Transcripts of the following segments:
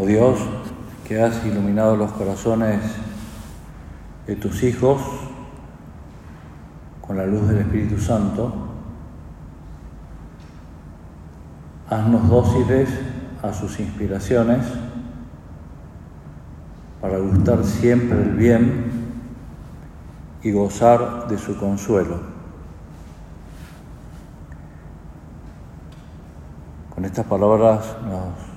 Oh Dios, que has iluminado los corazones de tus hijos con la luz del Espíritu Santo, haznos dóciles a sus inspiraciones para gustar siempre el bien y gozar de su consuelo. Con estas palabras nos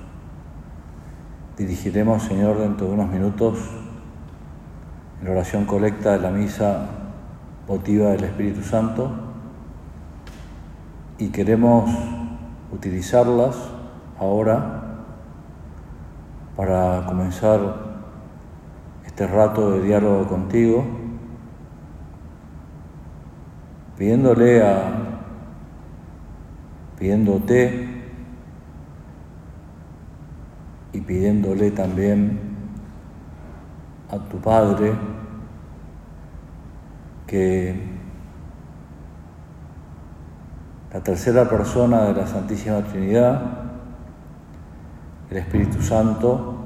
dirigiremos, Señor, dentro de unos minutos en la oración colecta de la misa votiva del Espíritu Santo y queremos utilizarlas ahora para comenzar este rato de diálogo contigo, pidiéndole a, pidiéndote y pidiéndole también a tu Padre que la tercera persona de la Santísima Trinidad, el Espíritu Santo,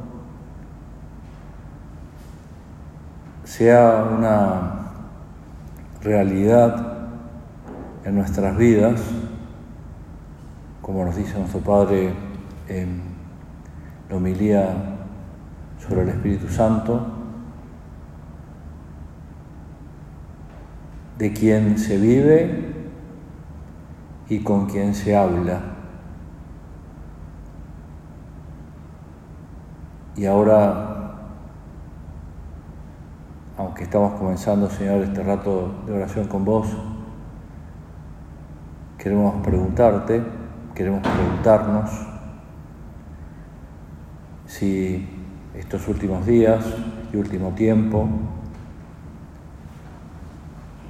sea una realidad en nuestras vidas, como nos dice nuestro Padre en la homilía sobre el Espíritu Santo, de quien se vive y con quien se habla. Y ahora, aunque estamos comenzando, Señor, este rato de oración con vos, queremos preguntarte, queremos preguntarnos, si estos últimos días y último tiempo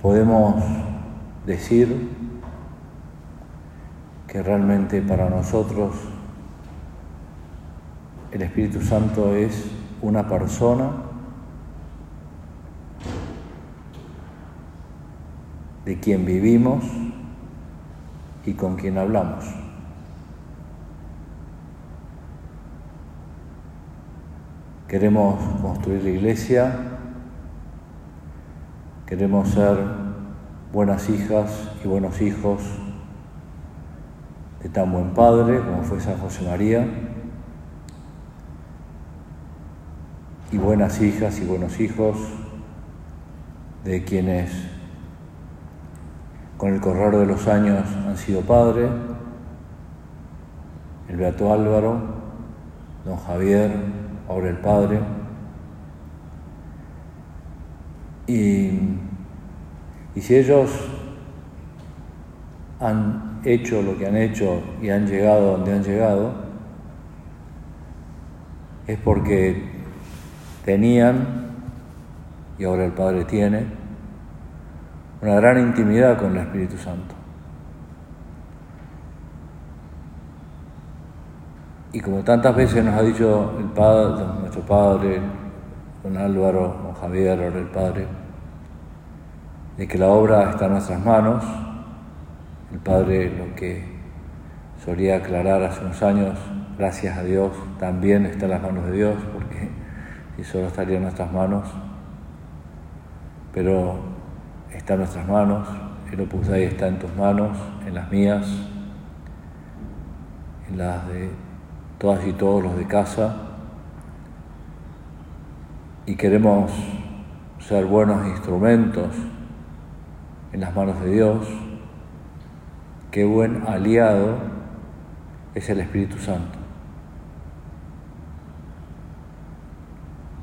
podemos decir que realmente para nosotros el Espíritu Santo es una persona de quien vivimos y con quien hablamos. Queremos construir la iglesia, queremos ser buenas hijas y buenos hijos de tan buen padre como fue San José María, y buenas hijas y buenos hijos de quienes con el correr de los años han sido padre, el Beato Álvaro, don Javier, ahora el Padre. Y, y si ellos han hecho lo que han hecho y han llegado donde han llegado, es porque tenían, y ahora el Padre tiene, una gran intimidad con el Espíritu Santo. Y como tantas veces nos ha dicho el padre, nuestro padre, don Álvaro, don Javier, ahora el padre, de que la obra está en nuestras manos, el padre lo que solía aclarar hace unos años, gracias a Dios, también está en las manos de Dios, porque si solo estaría en nuestras manos, pero está en nuestras manos, el Opus Dei está en tus manos, en las mías, en las de todas y todos los de casa, y queremos ser buenos instrumentos en las manos de Dios, qué buen aliado es el Espíritu Santo.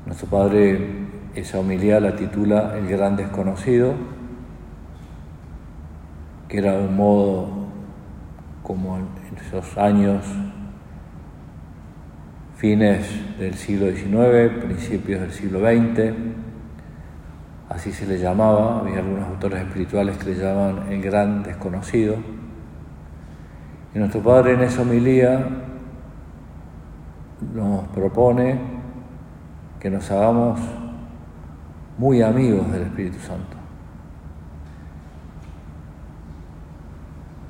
Nuestro Padre esa humildad la titula El Gran Desconocido, que era un modo como en esos años fines del siglo XIX, principios del siglo XX, así se le llamaba, había algunos autores espirituales que le llamaban el gran desconocido. Y nuestro Padre en esa homilía nos propone que nos hagamos muy amigos del Espíritu Santo.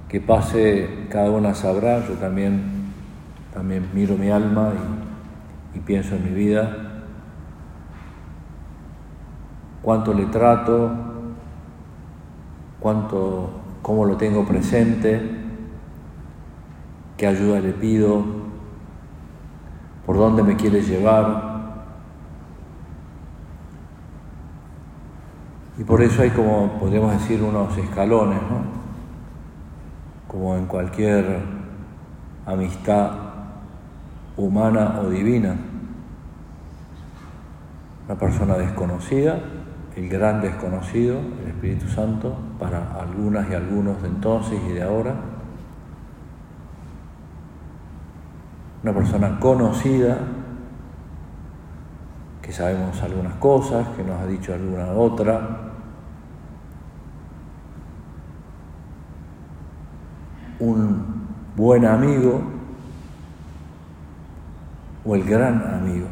Que pase, cada una sabrá, yo también, también miro mi alma y y pienso en mi vida, cuánto le trato, cuánto, cómo lo tengo presente, qué ayuda le pido, por dónde me quiere llevar. Y por eso hay como, podríamos decir, unos escalones, ¿no? Como en cualquier amistad humana o divina. Una persona desconocida, el gran desconocido, el Espíritu Santo, para algunas y algunos de entonces y de ahora. Una persona conocida, que sabemos algunas cosas, que nos ha dicho alguna otra. Un buen amigo o el gran amigo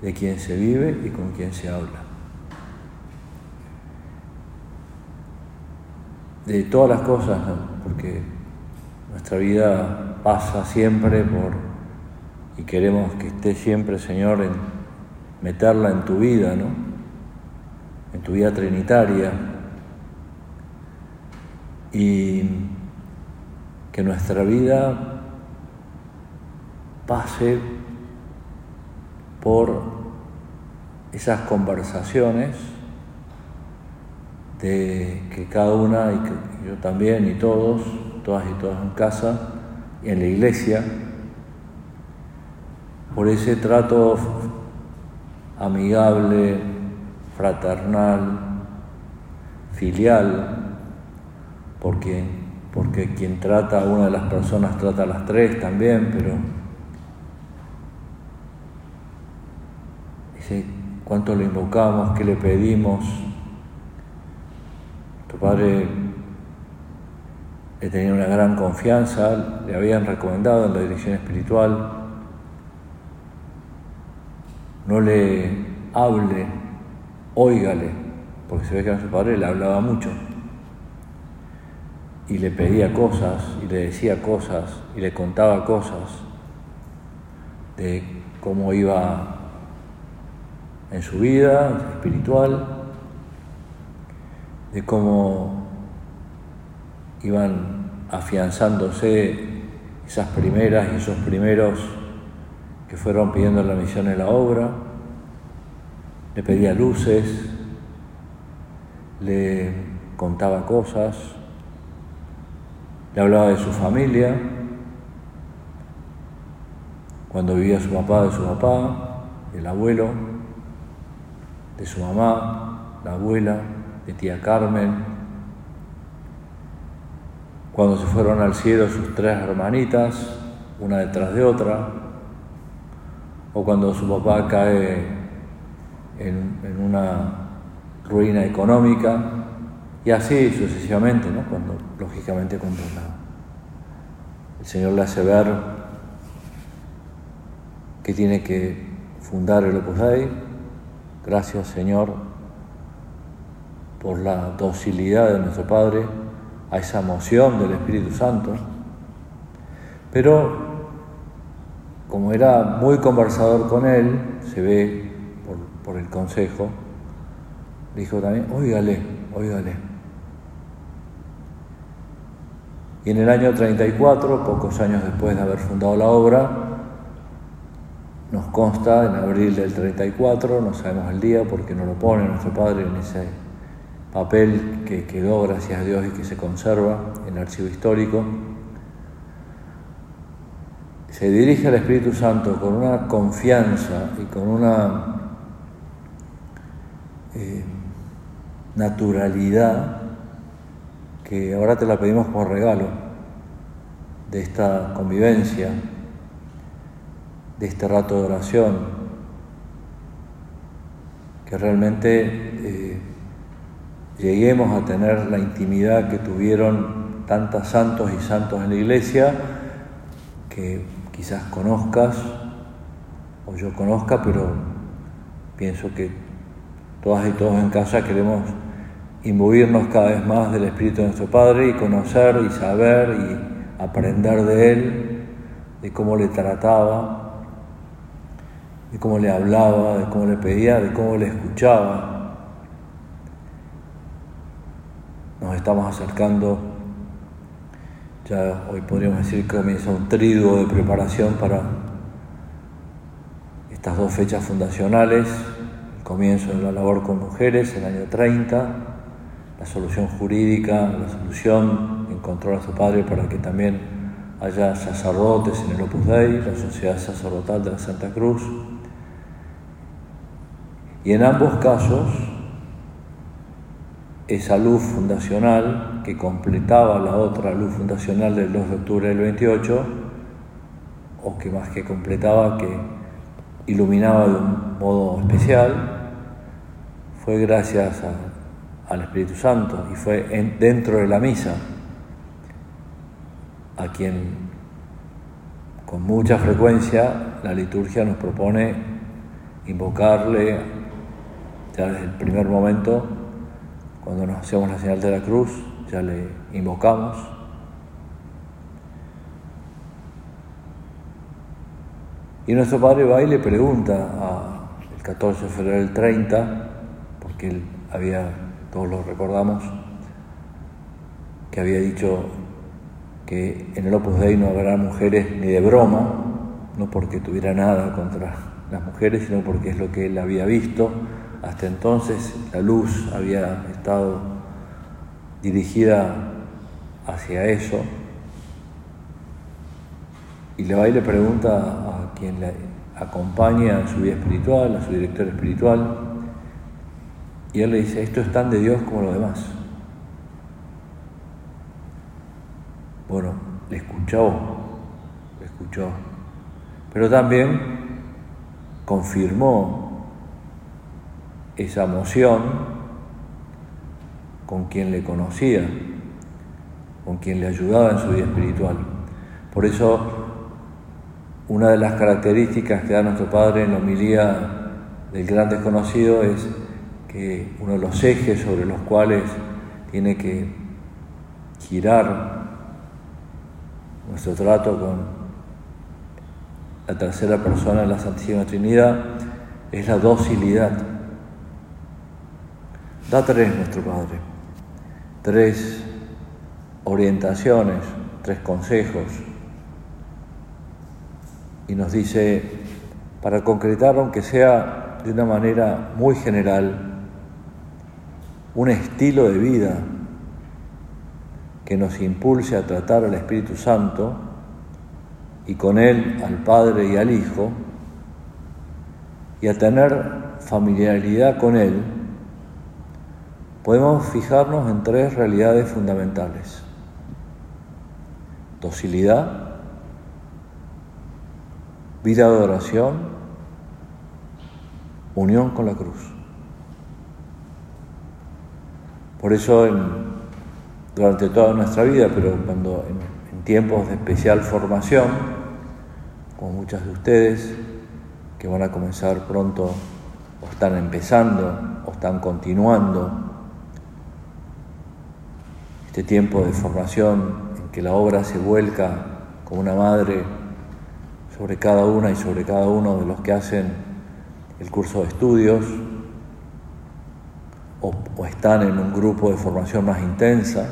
de quien se vive y con quien se habla. De todas las cosas, porque nuestra vida pasa siempre por, y queremos que esté siempre, Señor, en meterla en tu vida, ¿no? En tu vida trinitaria. Y que nuestra vida pase por esas conversaciones de que cada una, y que yo también, y todos, todas y todas en casa y en la iglesia, por ese trato amigable, fraternal, filial, porque, porque quien trata a una de las personas trata a las tres también, pero cuánto le invocamos, qué le pedimos. Tu padre tenía una gran confianza, le habían recomendado en la dirección espiritual, no le hable, óigale, porque se ve que a su padre le hablaba mucho. Y le pedía cosas y le decía cosas y le contaba cosas de cómo iba en su vida espiritual, de cómo iban afianzándose esas primeras y esos primeros que fueron pidiendo la misión en la obra, le pedía luces, le contaba cosas, le hablaba de su familia, cuando vivía su papá, de su papá, del abuelo, de su mamá, la abuela, de tía Carmen, cuando se fueron al cielo sus tres hermanitas, una detrás de otra, o cuando su papá cae en, una ruina económica, y así sucesivamente, ¿no? cuando lógicamente cuando el Señor le hace ver que tiene que fundar el Opus Dei, Gracias Señor por la docilidad de nuestro Padre a esa moción del Espíritu Santo. Pero como era muy conversador con él, se ve por, el consejo, dijo también, óigale, óigale. Y en el año 34, pocos años después de haber fundado la obra, nos consta en abril del 34, no sabemos el día porque no lo pone nuestro Padre en ese papel que quedó, gracias a Dios, y que se conserva en el archivo histórico. Se dirige al Espíritu Santo con una confianza y con una eh, naturalidad que ahora te la pedimos por regalo de esta convivencia de este rato de oración, que realmente eh, lleguemos a tener la intimidad que tuvieron tantos santos y santos en la iglesia, que quizás conozcas o yo conozca, pero pienso que todas y todos en casa queremos imbuirnos cada vez más del Espíritu de nuestro Padre y conocer y saber y aprender de Él, de cómo le trataba de cómo le hablaba, de cómo le pedía, de cómo le escuchaba. Nos estamos acercando, ya hoy podríamos decir que comienza un trigo de preparación para estas dos fechas fundacionales, el comienzo de la labor con mujeres, el año 30, la solución jurídica, la solución encontró a su padre para que también haya sacerdotes en el Opus Dei, la Sociedad Sacerdotal de la Santa Cruz. Y en ambos casos, esa luz fundacional que completaba la otra luz fundacional del 2 de octubre del 28, o que más que completaba, que iluminaba de un modo especial, fue gracias al Espíritu Santo y fue dentro de la misa a quien con mucha frecuencia la liturgia nos propone invocarle ya desde el primer momento, cuando nos hacemos la señal de la cruz, ya le invocamos Y nuestro padre va y le pregunta a, el 14 de febrero del 30, porque él había, todos lo recordamos, que había dicho que en el Opus Dei no habrá mujeres ni de broma, no porque tuviera nada contra las mujeres, sino porque es lo que él había visto. Hasta entonces la luz había estado dirigida hacia eso. Y le va y le pregunta a quien le acompaña en su vida espiritual, a su director espiritual, y él le dice, esto es tan de Dios como lo demás. Bueno, le escuchó, le escuchó, pero también confirmó esa emoción con quien le conocía, con quien le ayudaba en su vida espiritual. Por eso una de las características que da nuestro Padre en la homilía del gran desconocido es que uno de los ejes sobre los cuales tiene que girar nuestro trato con la tercera persona de la Santísima Trinidad es la docilidad. Da tres nuestro Padre, tres orientaciones, tres consejos. Y nos dice, para concretar, aunque sea de una manera muy general, un estilo de vida que nos impulse a tratar al Espíritu Santo y con él al Padre y al Hijo y a tener familiaridad con él, podemos fijarnos en tres realidades fundamentales. Docilidad, vida de oración, unión con la cruz. Por eso durante toda nuestra vida, pero cuando en, tiempos de especial formación, como muchas de ustedes, que van a comenzar pronto o están empezando o están continuando este tiempo de formación en que la obra se vuelca como una madre sobre cada una y sobre cada uno de los que hacen el curso de estudios o, están en un grupo de formación más intensa.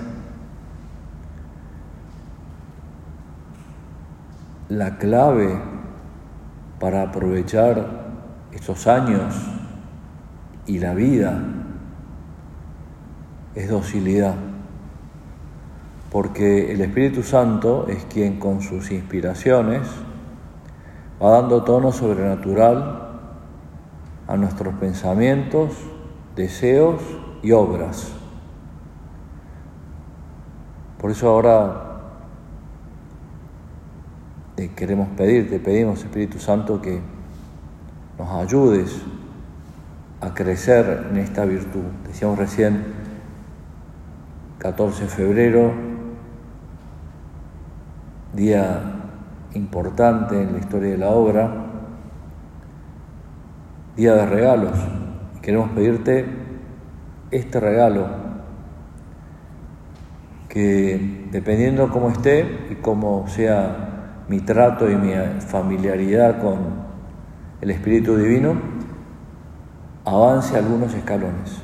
La clave para aprovechar estos años y la vida es docilidad, porque el Espíritu Santo es quien con sus inspiraciones va dando tono sobrenatural a nuestros pensamientos, deseos y obras. Por eso ahora te queremos pedir, te pedimos Espíritu Santo que nos ayudes a crecer en esta virtud. Decíamos recién, 14 de febrero, día importante en la historia de la obra, día de regalos. Queremos pedirte este regalo que dependiendo cómo esté y cómo sea mi trato y mi familiaridad con el Espíritu Divino avance algunos escalones.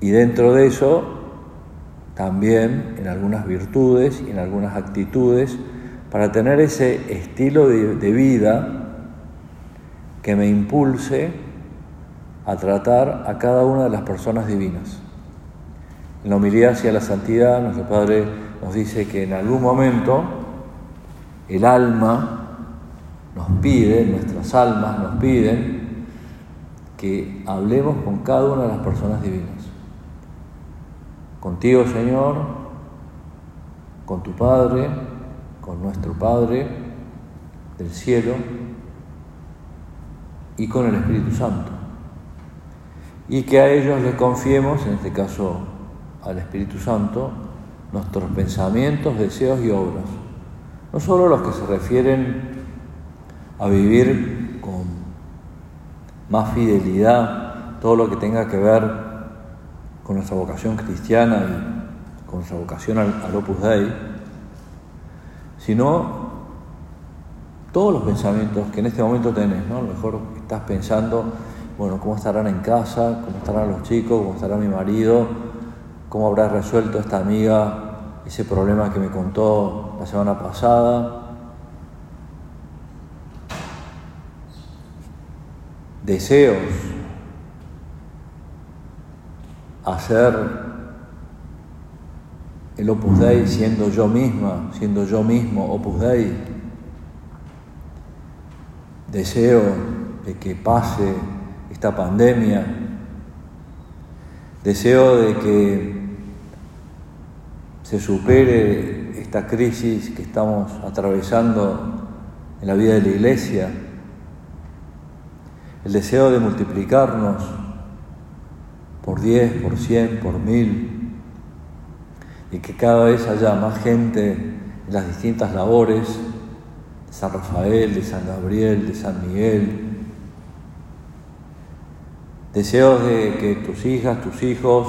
Y dentro de eso, también en algunas virtudes y en algunas actitudes, para tener ese estilo de, vida que me impulse a tratar a cada una de las personas divinas. En la humildad hacia la santidad, nuestro Padre nos dice que en algún momento el alma nos pide, nuestras almas nos piden que hablemos con cada una de las personas divinas. Contigo, Señor, con tu Padre, con nuestro Padre del cielo y con el Espíritu Santo. Y que a ellos les confiemos, en este caso al Espíritu Santo, nuestros pensamientos, deseos y obras. No solo los que se refieren a vivir con más fidelidad todo lo que tenga que ver con nuestra vocación cristiana y con nuestra vocación al, Opus Dei, sino todos los pensamientos que en este momento tenés, ¿no? A lo mejor estás pensando, bueno, ¿cómo estarán en casa? ¿Cómo estarán los chicos? ¿Cómo estará mi marido? ¿Cómo habrá resuelto esta amiga ese problema que me contó la semana pasada? deseos, hacer el Opus Dei siendo yo misma, siendo yo mismo Opus Dei. Deseo de que pase esta pandemia. Deseo de que se supere esta crisis que estamos atravesando en la vida de la iglesia el deseo de multiplicarnos por diez, por cien, por mil, y que cada vez haya más gente en las distintas labores de San Rafael, de San Gabriel, de San Miguel. Deseos de que tus hijas, tus hijos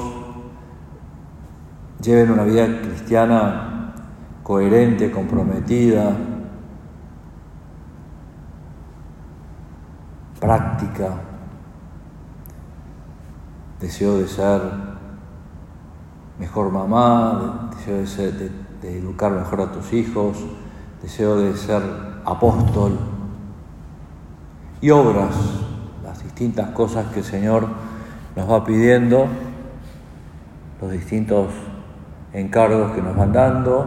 lleven una vida cristiana coherente, comprometida, práctica, deseo de ser mejor mamá, deseo de, de, educar mejor a tus hijos, deseo de ser apóstol y obras, las distintas cosas que el Señor nos va pidiendo, los distintos encargos que nos van dando,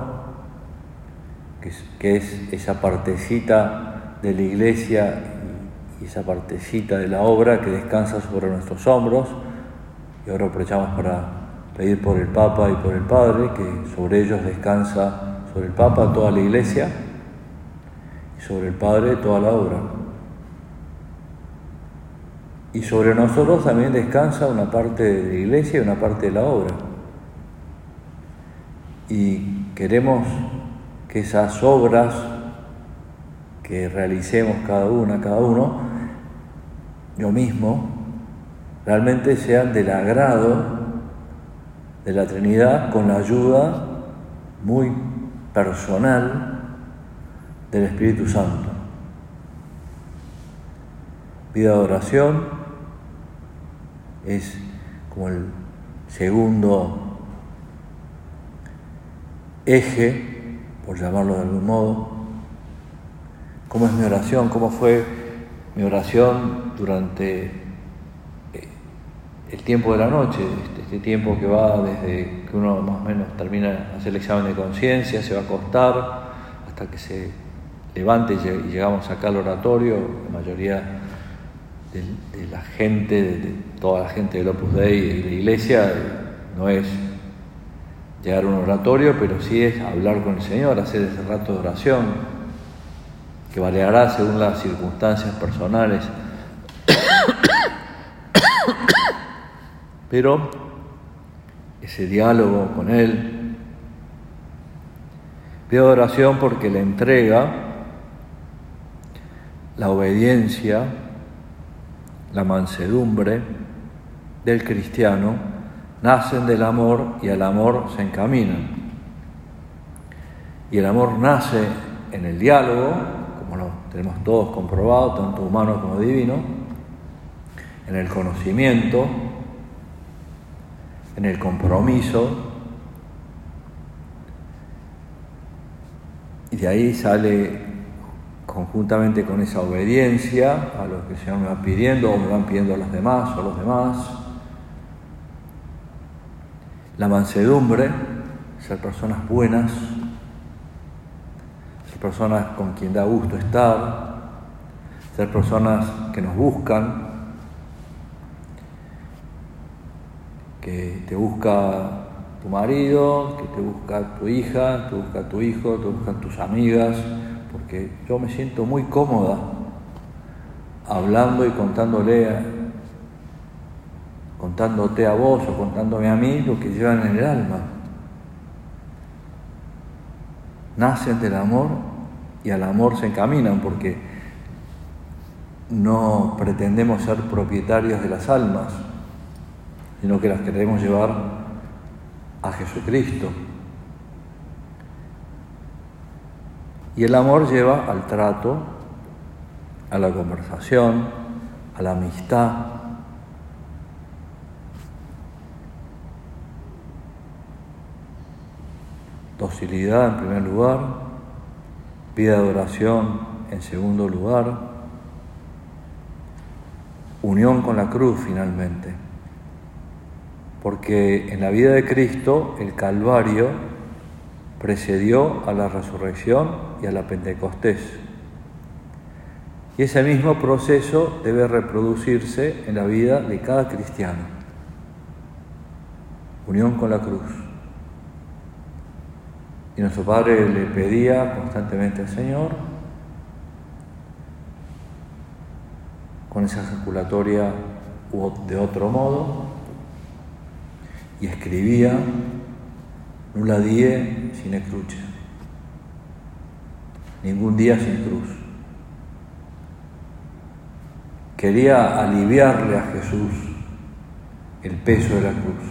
que es, que es esa partecita de la iglesia y esa partecita de la obra que descansa sobre nuestros hombros. Y ahora aprovechamos para pedir por el Papa y por el Padre, que sobre ellos descansa, sobre el Papa toda la iglesia y sobre el Padre toda la obra. Y sobre nosotros también descansa una parte de la iglesia y una parte de la obra. Y queremos que esas obras que realicemos cada una, cada uno, yo mismo, realmente sean del agrado de la Trinidad con la ayuda muy personal del Espíritu Santo. Vida de oración es como el segundo eje, por llamarlo de algún modo, cómo es mi oración, cómo fue mi oración durante el tiempo de la noche, este, este, tiempo que va desde que uno más o menos termina de hacer el examen de conciencia, se va a acostar, hasta que se levante y llegamos acá al oratorio, la mayoría de, la gente, de, toda la gente del Opus Dei de la iglesia, no es llegar a un oratorio, pero sí es hablar con el Señor, hacer ese rato de oración, que variará según las circunstancias personales. Pero ese diálogo con Él, pido oración porque la entrega, la obediencia, la mansedumbre del cristiano nacen del amor y al amor se encaminan. Y el amor nace en el diálogo, como lo tenemos todos comprobado, tanto humano como divino, en el conocimiento, en el compromiso, y de ahí sale conjuntamente con esa obediencia a lo que Señor me va pidiendo o me van pidiendo a los demás o los demás, la mansedumbre, ser personas buenas, ser personas con quien da gusto estar, ser personas que nos buscan, que te busca tu marido, que te busca tu hija, te busca tu hijo, te buscan tus amigas, porque yo me siento muy cómoda hablando y contándole, contándote a vos o contándome a mí lo que llevan en el alma. Nacen del amor y al amor se encaminan porque no pretendemos ser propietarios de las almas, sino que las queremos llevar a Jesucristo. Y el amor lleva al trato, a la conversación, a la amistad. Docilidad en primer lugar, vida de oración en segundo lugar, unión con la cruz finalmente. Porque en la vida de Cristo el Calvario precedió a la resurrección y a la Pentecostés. Y ese mismo proceso debe reproducirse en la vida de cada cristiano. Unión con la cruz. Y nuestro Padre le pedía constantemente al Señor, con esa ejaculatoria de otro modo, y escribía Nula die sin cruce. Ningún día sin cruz. Quería aliviarle a Jesús el peso de la cruz.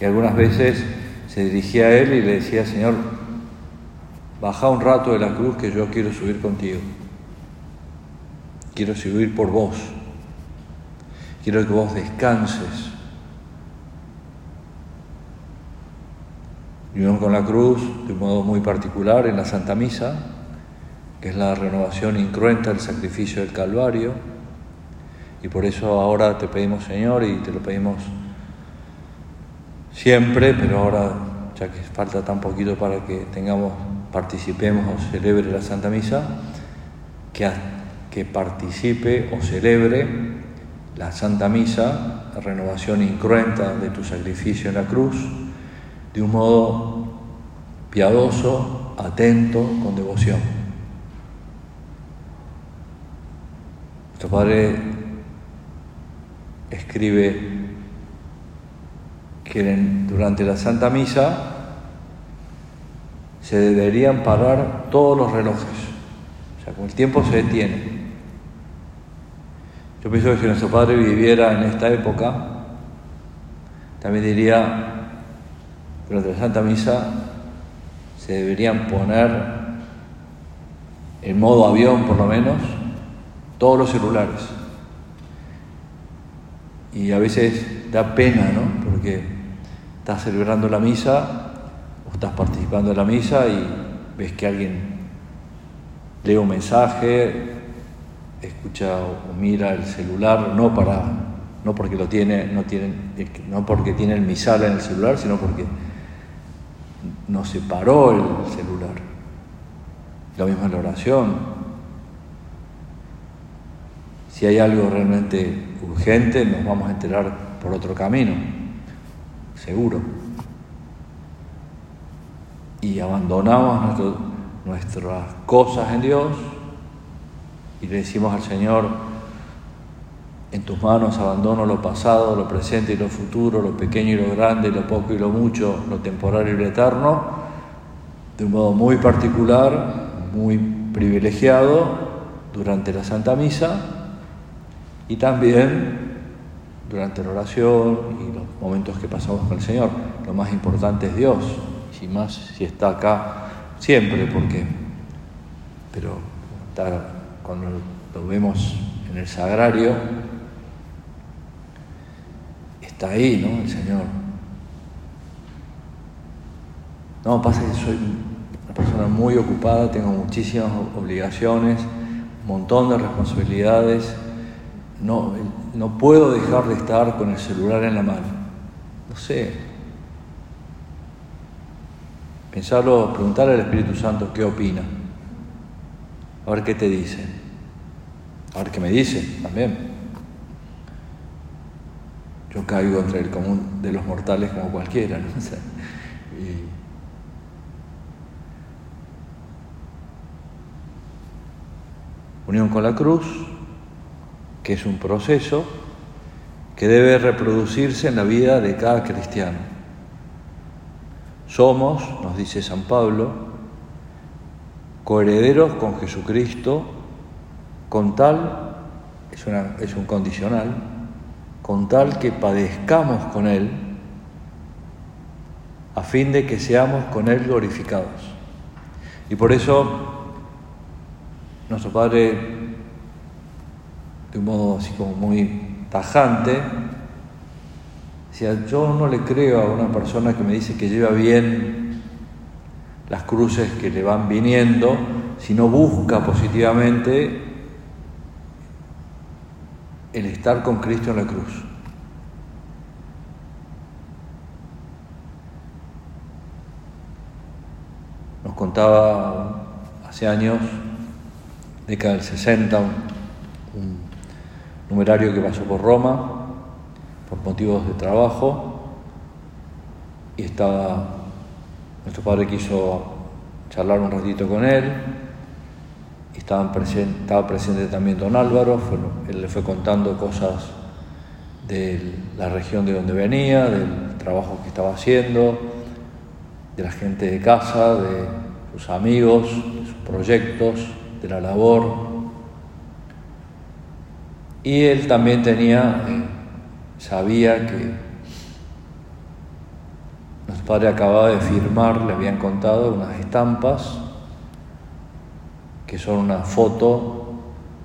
Y algunas veces se dirigía a él y le decía, Señor, baja un rato de la cruz que yo quiero subir contigo. Quiero subir por vos. Quiero que vos descanses unión con la cruz de un modo muy particular en la Santa Misa, que es la renovación incruenta del sacrificio del Calvario. Y por eso ahora te pedimos, Señor, y te lo pedimos siempre, pero ahora, ya que falta tan poquito para que tengamos, participemos o celebre la Santa Misa, que, que participe o celebre la Santa Misa, la renovación incruenta de tu sacrificio en la cruz, de un modo piadoso, atento, con devoción. Nuestro Padre escribe que durante la Santa Misa se deberían parar todos los relojes, o sea, con el tiempo se detiene. Yo pienso que si nuestro Padre viviera en esta época, también diría, durante la Santa Misa se deberían poner en modo avión por lo menos todos los celulares. Y a veces da pena, ¿no? Porque estás celebrando la misa o estás participando en la misa y ves que alguien lee un mensaje, escucha o mira el celular, no para no porque lo tiene, no tiene, no porque tiene el misal en el celular, sino porque nos separó el celular. Lo mismo en la oración. Si hay algo realmente urgente, nos vamos a enterar por otro camino, seguro. Y abandonamos nuestras cosas en Dios y le decimos al Señor, en tus manos abandono lo pasado, lo presente y lo futuro, lo pequeño y lo grande, lo poco y lo mucho, lo temporal y lo eterno, de un modo muy particular, muy privilegiado durante la Santa Misa y también durante la oración y los momentos que pasamos con el Señor. Lo más importante es Dios, y más si está acá siempre, porque, pero cuando lo vemos en el sagrario, está ahí, ¿no? El Señor. No, pasa que soy una persona muy ocupada, tengo muchísimas obligaciones, un montón de responsabilidades, no, no puedo dejar de estar con el celular en la mano. No sé. Pensarlo, preguntarle al Espíritu Santo qué opina. A ver qué te dice. A ver qué me dice también. Yo caigo entre el común de los mortales como cualquiera. ¿no? Unión con la cruz, que es un proceso que debe reproducirse en la vida de cada cristiano. Somos, nos dice San Pablo, coherederos con Jesucristo, con tal, es, es un condicional, con tal que padezcamos con Él, a fin de que seamos con Él glorificados. Y por eso nuestro Padre de un modo así como muy tajante, decía, yo no le creo a una persona que me dice que lleva bien las cruces que le van viniendo, si no busca positivamente el estar con Cristo en la cruz. Nos contaba hace años, década del 60, un numerario que pasó por Roma por motivos de trabajo y estaba, nuestro padre quiso charlar un ratito con él, estaban estaba presente también don Álvaro, él le fue contando cosas de la región de donde venía, del trabajo que estaba haciendo, de la gente de casa, de sus amigos, de sus proyectos, de la labor. Y él también tenía, sabía que nuestro padre acababa de firmar, le habían contado unas estampas que son una foto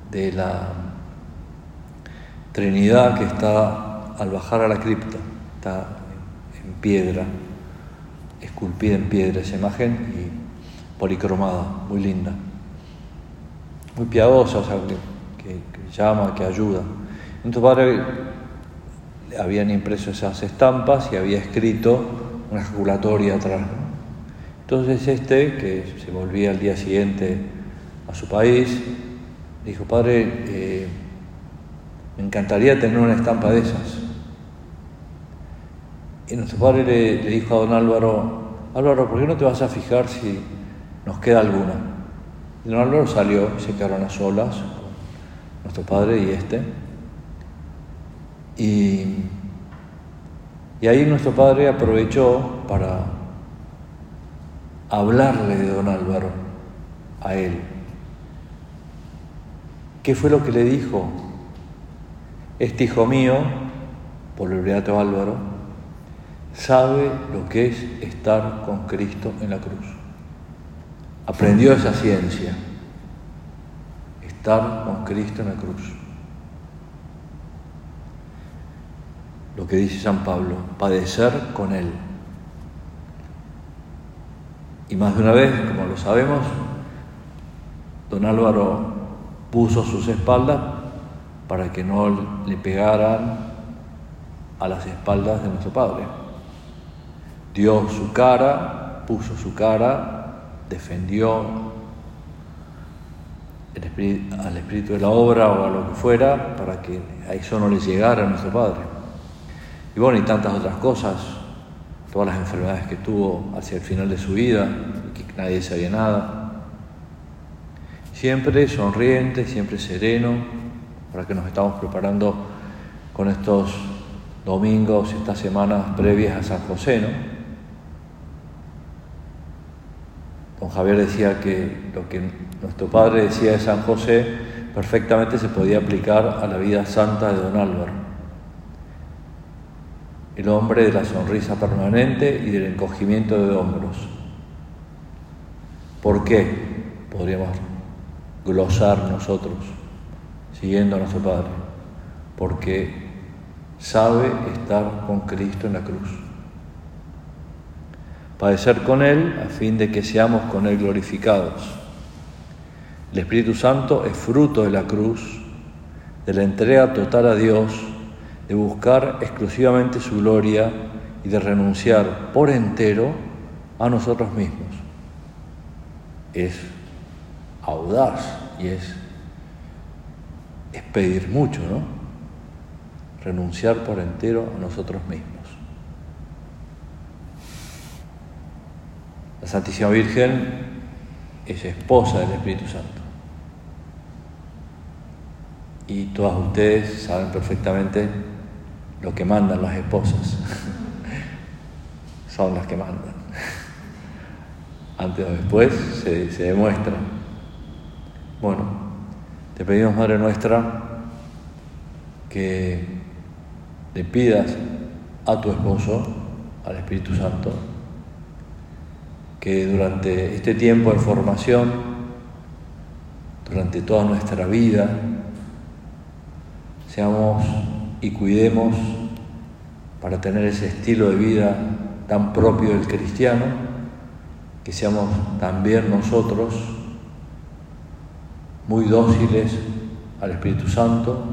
de la Trinidad que está al bajar a la cripta, está en piedra, esculpida en piedra esa imagen y policromada, muy linda, muy piadosa, o sea, llama, que ayuda. Entonces padre habían impreso esas estampas y había escrito una ejaculatoria atrás. Entonces este, que se volvía al día siguiente a su país, dijo, padre, eh, me encantaría tener una estampa de esas. Y nuestro padre le, le, dijo a don Álvaro, Álvaro, ¿por qué no te vas a fijar si nos queda alguna? Y don Álvaro salió se quedaron a solas nuestro padre y este. Y, y ahí nuestro padre aprovechó para hablarle de don Álvaro a él. ¿Qué fue lo que le dijo? Este hijo mío, por el Beato Álvaro, sabe lo que es estar con Cristo en la cruz. Aprendió esa ciencia estar con Cristo en la cruz. Lo que dice San Pablo, padecer con Él. Y más de una vez, como lo sabemos, don Álvaro puso sus espaldas para que no le pegaran a las espaldas de nuestro Padre. Dio su cara, puso su cara, defendió al espíritu de la obra o a lo que fuera para que a eso no le llegara a nuestro Padre. Y bueno, y tantas otras cosas, todas las enfermedades que tuvo hacia el final de su vida, que nadie sabía nada. Siempre sonriente, siempre sereno, para que nos estamos preparando con estos domingos, estas semanas previas a San José, ¿no? Don Javier decía que lo que nuestro padre decía de San José perfectamente se podía aplicar a la vida santa de don Álvaro. El hombre de la sonrisa permanente y del encogimiento de hombros. ¿Por qué? Podríamos glosar nosotros, siguiendo a nuestro Padre, porque sabe estar con Cristo en la cruz. Padecer con Él a fin de que seamos con Él glorificados. El Espíritu Santo es fruto de la cruz, de la entrega total a Dios, de buscar exclusivamente su gloria y de renunciar por entero a nosotros mismos. Es audaz y es, es pedir mucho, ¿no? Renunciar por entero a nosotros mismos. La Santísima Virgen es esposa del Espíritu Santo. Y todas ustedes saben perfectamente lo que mandan las esposas. Son las que mandan. Antes o después se, se demuestra. Te pedimos, Madre nuestra, que le pidas a tu esposo, al Espíritu Santo, que durante este tiempo de formación, durante toda nuestra vida, seamos y cuidemos para tener ese estilo de vida tan propio del cristiano, que seamos también nosotros muy dóciles al Espíritu Santo,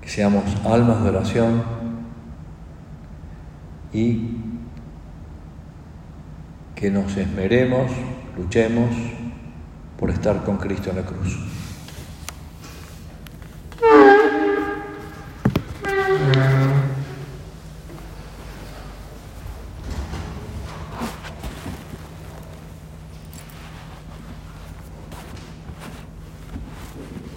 que seamos almas de oración y que nos esmeremos, luchemos por estar con Cristo en la cruz.